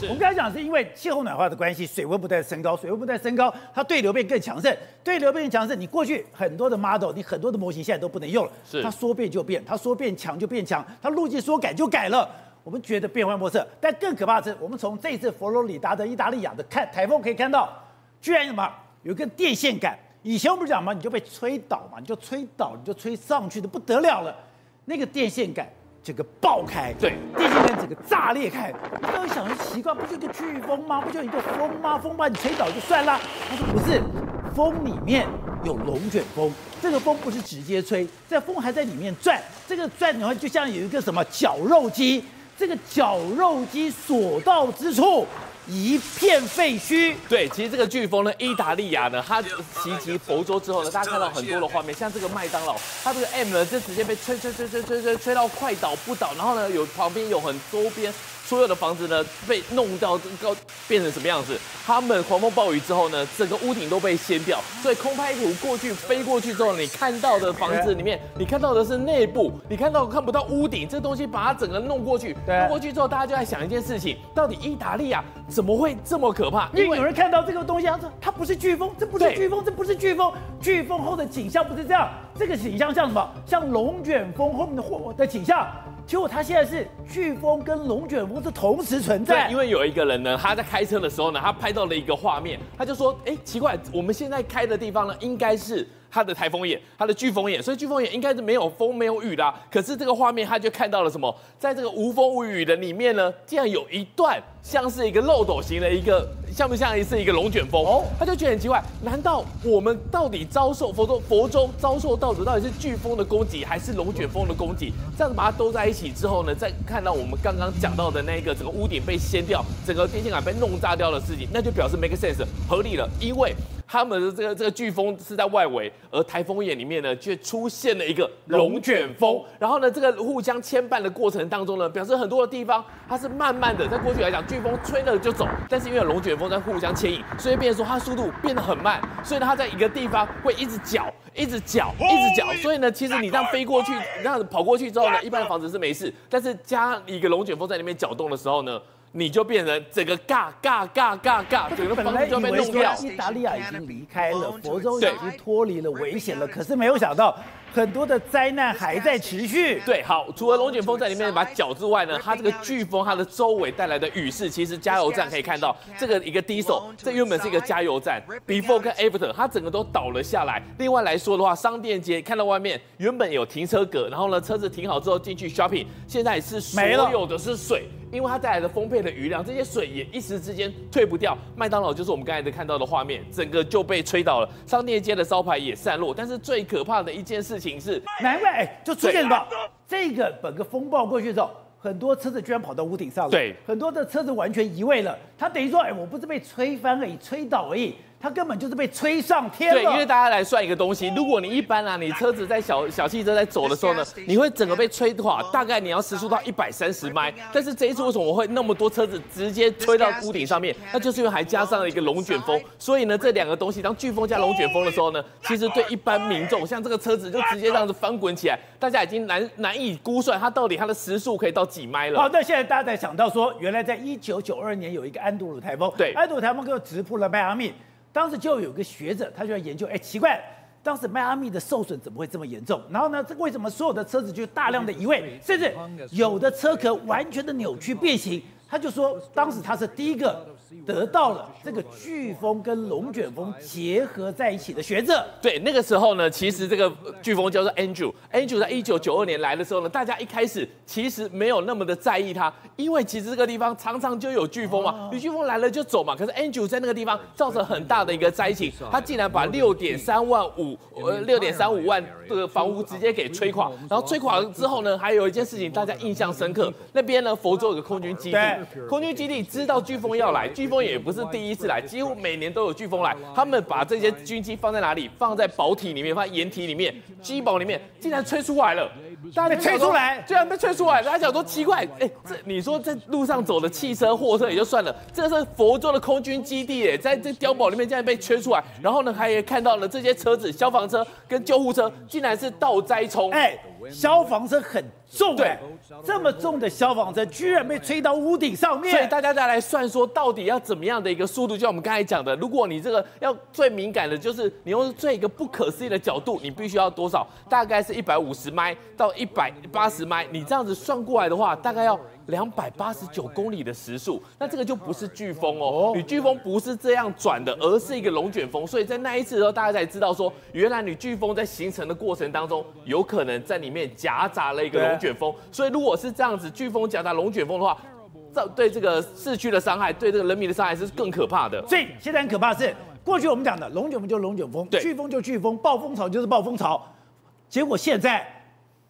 。我们刚才讲是因为气候暖化的关系，水温不断升高，水温不断升高，它对流变更强盛，对流变更强盛。你过去很多的 model，你很多的模型现在都不能用了，是它说变就变，它说变强就变强，它路径说改就改了。我们觉得变幻莫测，但更可怕的是，我们从这次佛罗里达的意大利亚的看台风可以看到，居然什么有一根电线杆。以前我们讲嘛，你就被吹倒嘛，你就吹倒，你就吹上去的不得了了。那个电线杆整个爆开，对，电线杆整个炸裂开。你刚想说奇怪，不就一个飓风吗？不就一个风吗？风把你吹倒就算了。他说不是，风里面有龙卷风，这个风不是直接吹，这风还在里面转，这个转的话就像有一个什么绞肉机。这个绞肉机所到之处，一片废墟。对，其实这个飓风呢，意大利亚呢，它袭击佛州之后呢，大家看到很多的画面，像这个麦当劳，它这个 M 呢，就直接被吹吹吹吹吹吹吹到快倒不倒，然后呢，有旁边有很周边。所有的房子呢，被弄到高变成什么样子？他们狂风暴雨之后呢，整个屋顶都被掀掉。所以空拍图过去飞过去之后，你看到的房子里面，你看到的是内部，你看到看不到屋顶。这东西把它整个弄过去，弄过去之后，大家就在想一件事情：到底意大利啊怎么会这么可怕？因为有人看到这个东西，他说它不是飓风，这不是飓风，这不是飓风。飓风后的景象不是这样，这个景象像什么？像龙卷风后面的货的景象。结果他现在是飓风跟龙卷风是同时存在。对，因为有一个人呢，他在开车的时候呢，他拍到了一个画面，他就说：哎，奇怪，我们现在开的地方呢，应该是。它的台风眼，它的飓风眼，所以飓风眼应该是没有风没有雨的。可是这个画面，他就看到了什么？在这个无风无雨的里面呢，竟然有一段像是一个漏斗型的一个，像不像是一个龙卷风？哦，他就觉得很奇怪，难道我们到底遭受佛州佛州遭受到的到底是飓风的攻击，还是龙卷风的攻击？这样子把它兜在一起之后呢，再看到我们刚刚讲到的那个整个屋顶被掀掉，整个电线杆被弄炸掉的事情，那就表示 make sense 合理了，因为。他们的这个这个飓风是在外围，而台风眼里面呢，却出现了一个龙卷风。然后呢，这个互相牵绊的过程当中呢，表示很多的地方它是慢慢的。在过去来讲，飓风吹了就走，但是因为龙卷风在互相牵引，所以变成说它速度变得很慢。所以呢，它在一个地方会一直搅，一直搅，一直搅。所以呢，其实你这样飞过去，你这样跑过去之后呢，一般的房子是没事，但是加一个龙卷风在里面搅动的时候呢。你就变成整个嘎嘎嘎嘎嘎，整个房子就被弄掉。意大利亚已经离开了，佛州已经脱离了危险了，可是没有想到。很多的灾难还在持续。对，好，除了龙卷风在里面把搅之外呢，它这个飓风它的周围带来的雨势，其实加油站可以看到，这个一个 diesel，这原本是一个加油站，before 跟 after，它整个都倒了下来。另外来说的话，商店街看到外面原本有停车格，然后呢车子停好之后进去 shopping，现在是所有的是水，因为它带来的丰沛的余量，这些水也一时之间退不掉。麦当劳就是我们刚才的看到的画面，整个就被吹倒了，商店街的招牌也散落。但是最可怕的一件事情。是难怪哎，就出现什么？这个整个风暴过去之后，很多车子居然跑到屋顶上了。对，很多的车子完全移位了。它等于说，哎，我不是被吹翻而已，吹倒而已。它根本就是被吹上天了。对，因为大家来算一个东西，如果你一般啊，你车子在小小汽车在走的时候呢，你会整个被吹垮，大概你要时速到一百三十迈。但是这一次为什么我会那么多车子直接吹到屋顶上面？那就是因为还加上了一个龙卷风。所以呢，这两个东西当飓风加龙卷风的时候呢，其实对一般民众，像这个车子就直接这样子翻滚起来，大家已经难难以估算它到底它的时速可以到几迈了。好，那现在大家在想到说，原来在一九九二年有一个安德鲁台风，对，安德鲁台风就直扑了迈阿密。当时就有个学者，他就要研究，哎，奇怪，当时迈阿密的受损怎么会这么严重？然后呢，这为什么所有的车子就大量的移位，甚至有的车壳完全的扭曲变形？他就说，当时他是第一个。得到了这个飓风跟龙卷风结合在一起的学者。对，那个时候呢，其实这个飓风叫做 Andrew。Andrew 在一九九二年来的时候呢，大家一开始其实没有那么的在意它，因为其实这个地方常常就有飓风嘛，有飓风来了就走嘛。可是 Andrew 在那个地方造成很大的一个灾情，他竟然把六点三万五呃六点三五万的房屋直接给吹垮。然后吹垮了之后呢，还有一件事情大家印象深刻，那边呢佛州有个空军基地，空军基地知道飓风要来。飓风也不是第一次来，几乎每年都有飓风来。他们把这些军机放在哪里？放在堡体里面，放在掩体里面，机堡里面，竟然吹出来了。大家被吹出来，居然被吹出来。大家想说奇怪，哎，这你说在路上走的汽车、货车也就算了，这个是佛州的空军基地，哎，在这碉堡里面竟然被吹出来。然后呢，还也看到了这些车子，消防车跟救护车，竟然是倒栽葱。哎，消防车很重对，这么重的消防车居然被吹到屋顶上面。所以大家再来算说，到底要怎么样的一个速度？就像我们刚才讲的，如果你这个要最敏感的，就是你用最一个不可思议的角度，你必须要多少？大概是一百五十迈到一百八十迈，你这样子算过来的话，大概要。两百八十九公里的时速，那这个就不是飓风哦，你飓风不是这样转的，而是一个龙卷风。所以在那一次的时候，大家才知道说，原来你飓风在形成的过程当中，有可能在里面夹杂了一个龙卷风。所以如果是这样子，飓风夹杂龙卷风的话，造对这个市区的伤害，对这个人民的伤害是更可怕的。所以现在很可怕的是，过去我们讲的龙卷风就是龙卷风，飓风就飓风，暴风潮就是暴风潮，结果现在。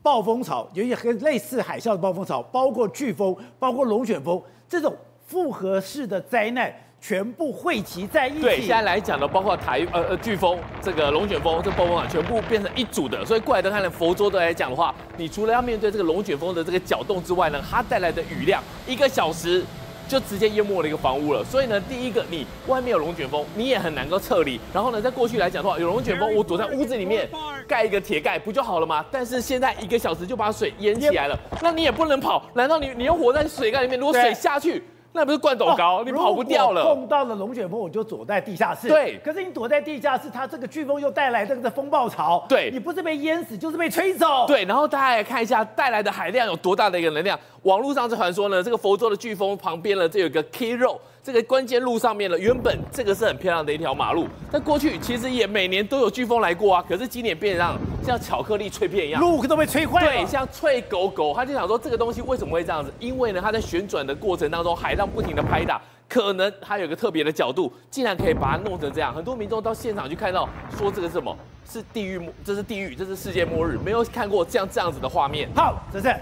暴风潮，有一些类似海啸的暴风潮，包括飓风，包括龙卷风，这种复合式的灾难全部汇集在一起。对，现在来讲呢，包括台呃呃飓风、这个龙卷风、这暴风啊，全部变成一组的。所以过来的看呢佛州的来讲的话，你除了要面对这个龙卷风的这个搅动之外呢，它带来的雨量一个小时。就直接淹没了一个房屋了，所以呢，第一个你外面有龙卷风，你也很难够撤离。然后呢，在过去来讲的话，有龙卷风，我躲在屋子里面盖一个铁盖不就好了吗？但是现在一个小时就把水淹起来了，那你也不能跑，难道你你要活在水盖里面？如果水下去。那不是灌斗高，哦、你跑不掉了。碰到了龙卷风，我就躲在地下室。对，可是你躲在地下室，它这个飓风又带来这个风暴潮。对，你不是被淹死，就是被吹走。对，然后大家来看一下带来的海量有多大的一个能量。网络上是传说呢，这个佛州的飓风旁边呢，这有一个 Key Road。这个关键路上面了，原本这个是很漂亮的一条马路，但过去其实也每年都有飓风来过啊，可是今年变成像巧克力脆片一样，路都被吹坏了。对，像脆狗狗，他就想说这个东西为什么会这样子？因为呢，它在旋转的过程当中，海浪不停的拍打，可能它有个特别的角度，竟然可以把它弄成这样。很多民众到现场去看到，说这个是什么？是地狱，这是地狱，这是世界末日，没有看过这样这样子的画面。好，这是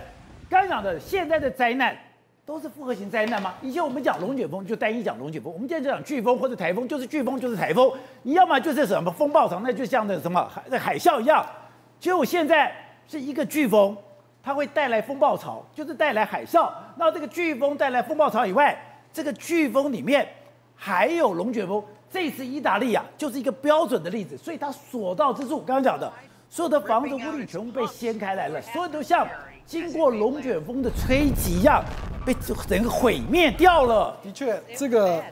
刚讲的现在的灾难。都是复合型灾难吗？以前我们讲龙卷风就单一讲龙卷风，我们现在讲飓风或者台风就是飓风就是台风，你要么就是什么风暴潮，那就像那什么海海啸一样。结果现在是一个飓风，它会带来风暴潮，就是带来海啸。那这个飓风带来风暴潮以外，这个飓风里面还有龙卷风。这次意大利啊，就是一个标准的例子，所以它所到之处，刚刚讲的所有的房子屋顶全部被掀开来了，所有都像。经过龙卷风的吹击一样，被整个毁灭掉了。的确，这个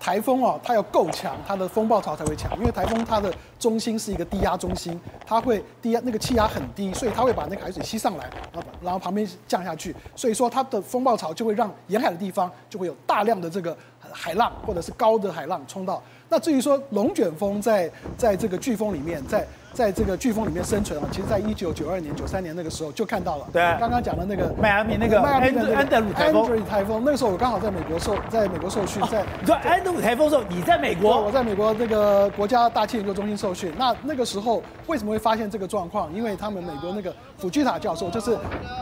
台风啊，它要够强，它的风暴潮才会强。因为台风它的中心是一个低压中心，它会低压那个气压很低，所以它会把那个海水吸上来，然后然后旁边降下去，所以说它的风暴潮就会让沿海的地方就会有大量的这个海浪或者是高的海浪冲到。那至于说龙卷风在在这个飓风里面在。在这个飓风里面生存啊，其实，在一九九二年、九三年那个时候就看到了。对，刚刚讲的那个迈阿密那个迈阿密的安德鲁台风。台风，那个时候我刚好在美国受，在美国受训。在你说安德鲁台风的时候，你在美国？我在美国那个国家大气研究中心受训。那那个时候为什么会发现这个状况？因为他们美国那个福居塔教授，就是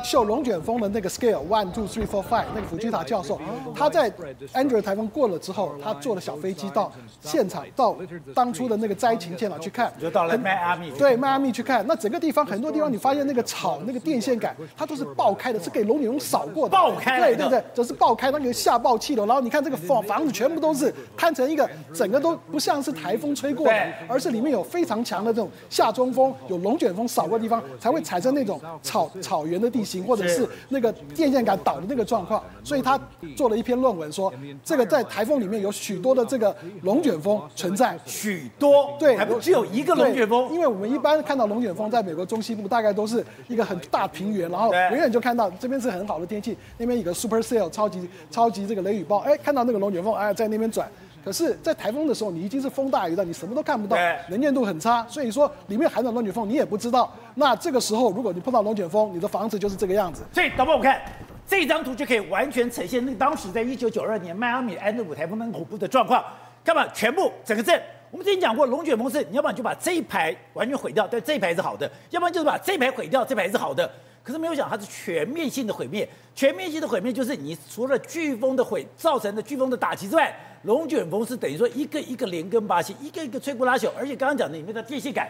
秀龙卷风的那个 scale one two three four five 那个福居塔教授，他在安德鲁台风过了之后，他坐了小飞机到现场，到当初的那个灾情现场去看。就到了迈阿密。对，迈阿密去。看那整个地方，很多地方你发现那个草、那个电线杆，它都是爆开的，是给龙卷风扫过的。爆开，对对对，就是爆开，那个下爆气流。然后你看这个房房子全部都是摊成一个，整个都不像是台风吹过的，而是里面有非常强的这种下中风，有龙卷风扫过的地方，才会产生那种草草原的地形，或者是那个电线杆倒的那个状况。所以他做了一篇论文说，这个在台风里面有许多的这个龙卷风存在，许多对，还不只有一个龙卷风，因为我们一般看到龙。卷风在美国中西部大概都是一个很大平原，然后远远就看到这边是很好的天气，那边有个 supercell 超级超级这个雷雨暴，哎，看到那个龙卷风哎在那边转。可是，在台风的时候，你已经是风大雨大，你什么都看不到，能见度很差，所以说里面含有龙卷风你也不知道。那这个时候，如果你碰到龙卷风，你的房子就是这个样子。所以，导播我们看这张图就可以完全呈现那当时在一九九二年迈阿密安德鲁台风那恐怖的状况。看嘛，全部整个镇。我们之前讲过，龙卷风是你要不然就把这一排完全毁掉，但这一排是好的；要不然就是把这一排毁掉，这排是好的。可是没有想它是全面性的毁灭。全面性的毁灭就是你除了飓风的毁造成的飓风的打击之外，龙卷风是等于说一个一个连根拔起，一个一个摧枯拉朽，而且刚刚讲的里面的电线杆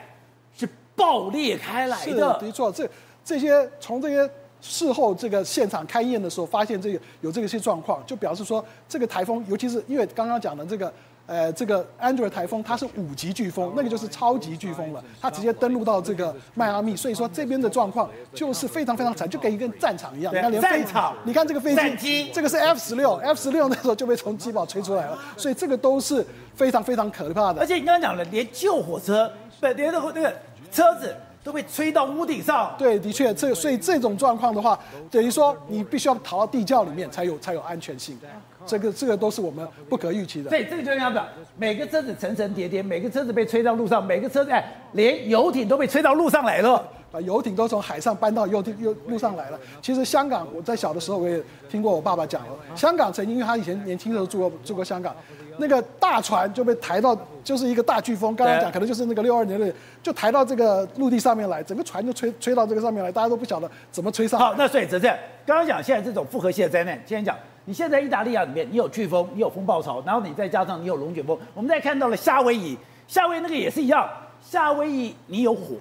是爆裂开来的。是的，没错，这这些从这些事后这个现场勘验的时候发现这个有这个些状况，就表示说这个台风，尤其是因为刚刚讲的这个。呃，这个 Andrew 台风它是五级飓风，那个就是超级飓风了，它直接登陆到这个迈阿密，所以说这边的状况就是非常非常惨，就跟一个战场一样。你看连飞战场，你看这个飞机，这个是 F 十六，F 十六那时候就被从机堡吹出来了，所以这个都是非常非常可怕的。而且你刚刚讲了，连救火车，不，连那个那个车子都被吹到屋顶上。对，的确，这所以这种状况的话，等于说你必须要逃到地窖里面才有才有安全性。这个这个都是我们不可预期的。对，这个就是这样子，每个车子层层叠叠，每个车子被吹到路上，每个车子哎，连游艇都被吹到路上来了，把游艇都从海上搬到游艇又路上来了。其实香港，我在小的时候我也听过我爸爸讲了，香港曾经因为他以前年轻的时候住过住过香港，那个大船就被抬到，就是一个大飓风，刚刚讲可能就是那个六二年的，就抬到这个陆地上面来，整个船就吹吹到这个上面来，大家都不晓得怎么吹上来。好，那所以哲正刚刚讲现在这种复合性的灾难，今天讲。你现在意大利亚里面，你有飓风，你有风暴潮，然后你再加上你有龙卷风。我们再看到了夏威夷，夏威夷那个也是一样。夏威夷你有火，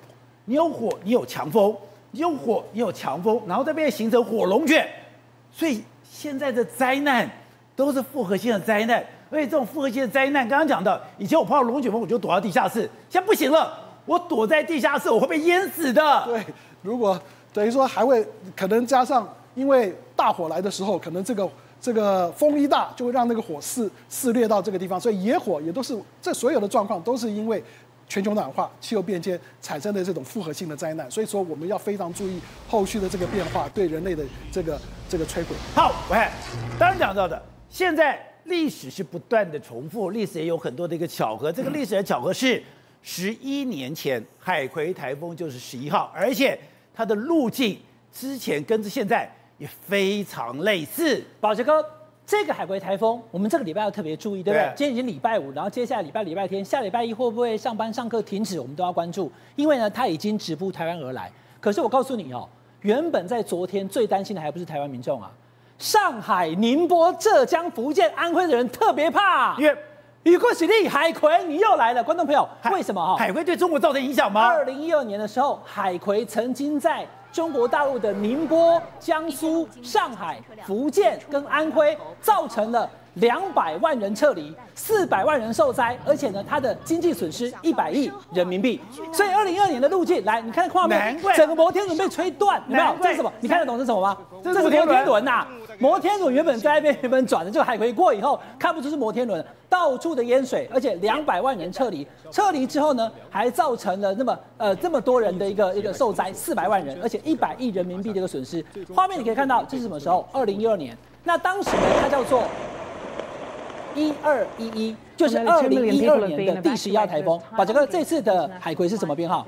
你有火，你有强风，你有火，你有强风，然后这边形成火龙卷。所以现在的灾难都是复合性的灾难。而且这种复合性的灾难，刚刚讲的，以前我碰到龙卷风我就躲到地下室，现在不行了，我躲在地下室我会被淹死的。对，如果等于说还会可能加上，因为大火来的时候，可能这个。这个风一大，就会让那个火肆肆虐到这个地方，所以野火也都是这所有的状况都是因为全球暖化、气候变迁产生的这种复合性的灾难。所以说，我们要非常注意后续的这个变化对人类的这个这个摧毁。好，喂，刚刚讲到的，现在历史是不断的重复，历史也有很多的一个巧合。这个历史的巧合是十一年前海葵台风就是十一号，而且它的路径之前跟着现在。也非常类似，宝杰哥，这个海葵台风，我们这个礼拜要特别注意，对不对？对今天已经礼拜五，然后接下来礼拜礼拜天，下礼拜一会不会上班上课停止，我们都要关注，因为呢，它已经直扑台湾而来。可是我告诉你哦，原本在昨天最担心的还不是台湾民众啊，上海、宁波、浙江、福建、安徽的人特别怕，因为雨过喜力，海葵你又来了，观众朋友，为什么哈？海葵对中国造成影响吗？二零一二年的时候，海葵曾经在。中国大陆的宁波、江苏、上海、福建跟安徽，造成了两百万人撤离，四百万人受灾，而且呢，它的经济损失一百亿人民币。所以，二零二二年的路径，来，你看画面，整个摩天轮被吹断，有没有？这是什么？你看得懂是什么吗？这是摩天轮呐。摩天轮原本在那边原本转的，这个海葵过以后，看不出是摩天轮，到处的淹水，而且两百万人撤离，撤离之后呢，还造成了那么呃这么多人的一个一个受灾，四百万人，而且一百亿人民币的一个损失。画面你可以看到，这是什么时候？二零一二年。那当时呢，它叫做一二一一，就是二零一二年的第十一号台风。把整个，这次的海葵是什么编号？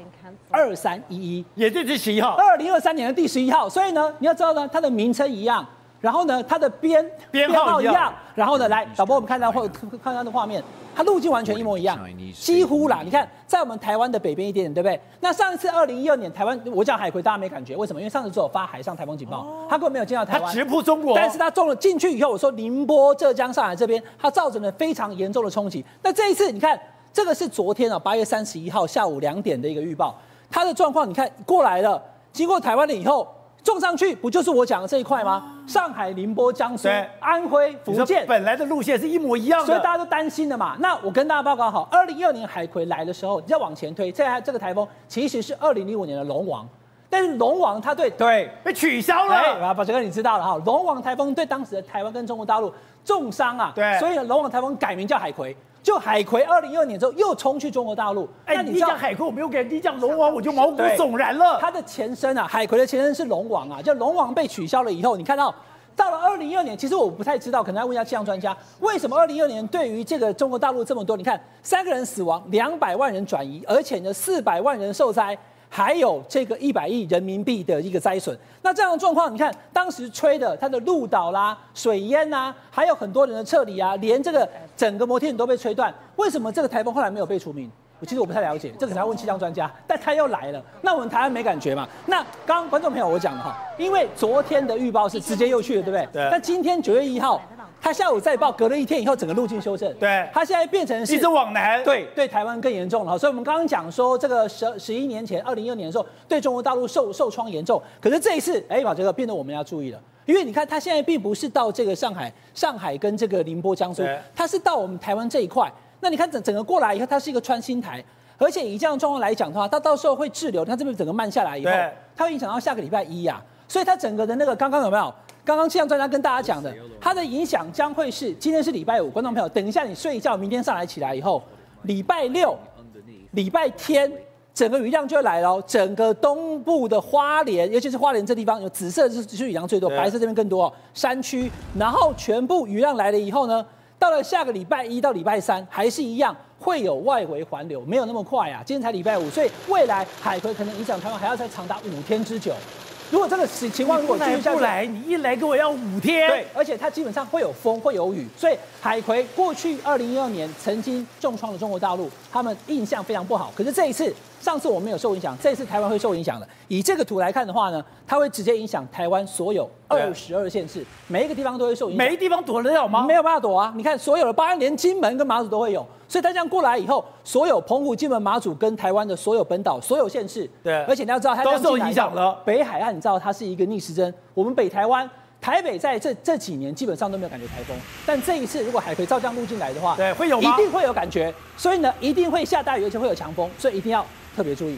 二三一一，也是第十一号。二零二三年的第十一号。所以呢，你要知道呢，它的名称一样。然后呢，它的编编号一样。然后呢，来导播，我们看到或看它的画面，它路径完全一模一样，几乎啦。你看，在我们台湾的北边一点点，对不对？那上一次二零一二年台湾，我讲海葵，大家没感觉，为什么？因为上次只有发海上台风警报，它根本没有进到台湾。它直扑中国，但是它中了进去以后，我说宁波、浙江、上海这边，它造成了非常严重的冲击。那这一次，你看，这个是昨天啊，八月三十一号下午两点的一个预报，它的状况，你看过来了，经过台湾了以后。撞上去不就是我讲的这一块吗？上海、宁波、江苏、安徽、福建，本来的路线是一模一样的，所以大家都担心的嘛。那我跟大家报告好，二零一二年海葵来的时候，你再往前推，这台这个台风其实是二零零五年的龙王，但是龙王他对对被取消了。啊，宝杰哥你知道了哈，龙王台风对当时的台湾跟中国大陆重伤啊，对，所以龙王台风改名叫海葵。就海葵，二零一二年之后又冲去中国大陆。哎，你讲海葵，我没有给你讲龙王，我就毛骨悚然了。它的前身啊，海葵的前身是龙王啊，就龙王被取消了以后，你看到到了二零一二年，其实我不太知道，可能要问一下气象专家，为什么二零一二年对于这个中国大陆这么多？你看三个人死亡，两百万人转移，而且呢四百万人受灾。还有这个一百亿人民币的一个灾损，那这样的状况，你看当时吹的它的路岛啦、水淹啊，还有很多人的撤离啊，连这个整个摩天轮都被吹断。为什么这个台风后来没有被除名？我其实我不太了解，这个可能要问气象专家。但它又来了，那我们台湾没感觉嘛？那刚刚观众朋友我讲了哈，因为昨天的预报是直接又去了，对不对？对。那今天九月一号。他下午再报，隔了一天以后，整个路径修正。对，他现在变成是一直往南。对，对台湾更严重了。所以，我们刚刚讲说，这个十十一年前，二零一二年的时候，对中国大陆受受创严重。可是这一次，哎，把这个变得我们要注意了，因为你看，他现在并不是到这个上海、上海跟这个宁波、江苏，他是到我们台湾这一块。那你看整整个过来以后，它是一个穿心台，而且以这样的状况来讲的话，它到时候会滞留。它这边整个慢下来以后，它会影响到下个礼拜一呀、啊。所以它整个的那个刚刚有没有？刚刚气象专家跟大家讲的，它的影响将会是今天是礼拜五，观众朋友，等一下你睡一觉，明天上来起来以后，礼拜六、礼拜天，整个雨量就会来了。整个东部的花莲，尤其是花莲这地方，有紫色是是雨量最多，白色这边更多哦，山区。然后全部雨量来了以后呢，到了下个礼拜一到礼拜三，还是一样会有外围环流，没有那么快啊。今天才礼拜五，所以未来海葵可能影响台湾还要再长达五天之久。如果这个情情况如果继续下来，你一来给我要五天。对，而且它基本上会有风，会有雨，所以海葵过去二零一二年曾经重创了中国大陆，他们印象非常不好。可是这一次，上次我们没有受影响，这次台湾会受影响的。以这个图来看的话呢，它会直接影响台湾所有二十二县市，每一个地方都会受影响。每一个地方躲得了吗？没有办法躲啊！你看所有的，包含连金门跟马祖都会有。所以它这样过来以后，所有澎湖、金门、马祖跟台湾的所有本岛、所有县市，对，而且你要知道它都受影响了。北海岸你知道它是一个逆时针，我们北台湾、台北在这这几年基本上都没有感觉台风，但这一次如果海葵照这样路进来的话，对，会有吗？一定会有感觉。所以呢，一定会下大雨，而且会有强风，所以一定要特别注意。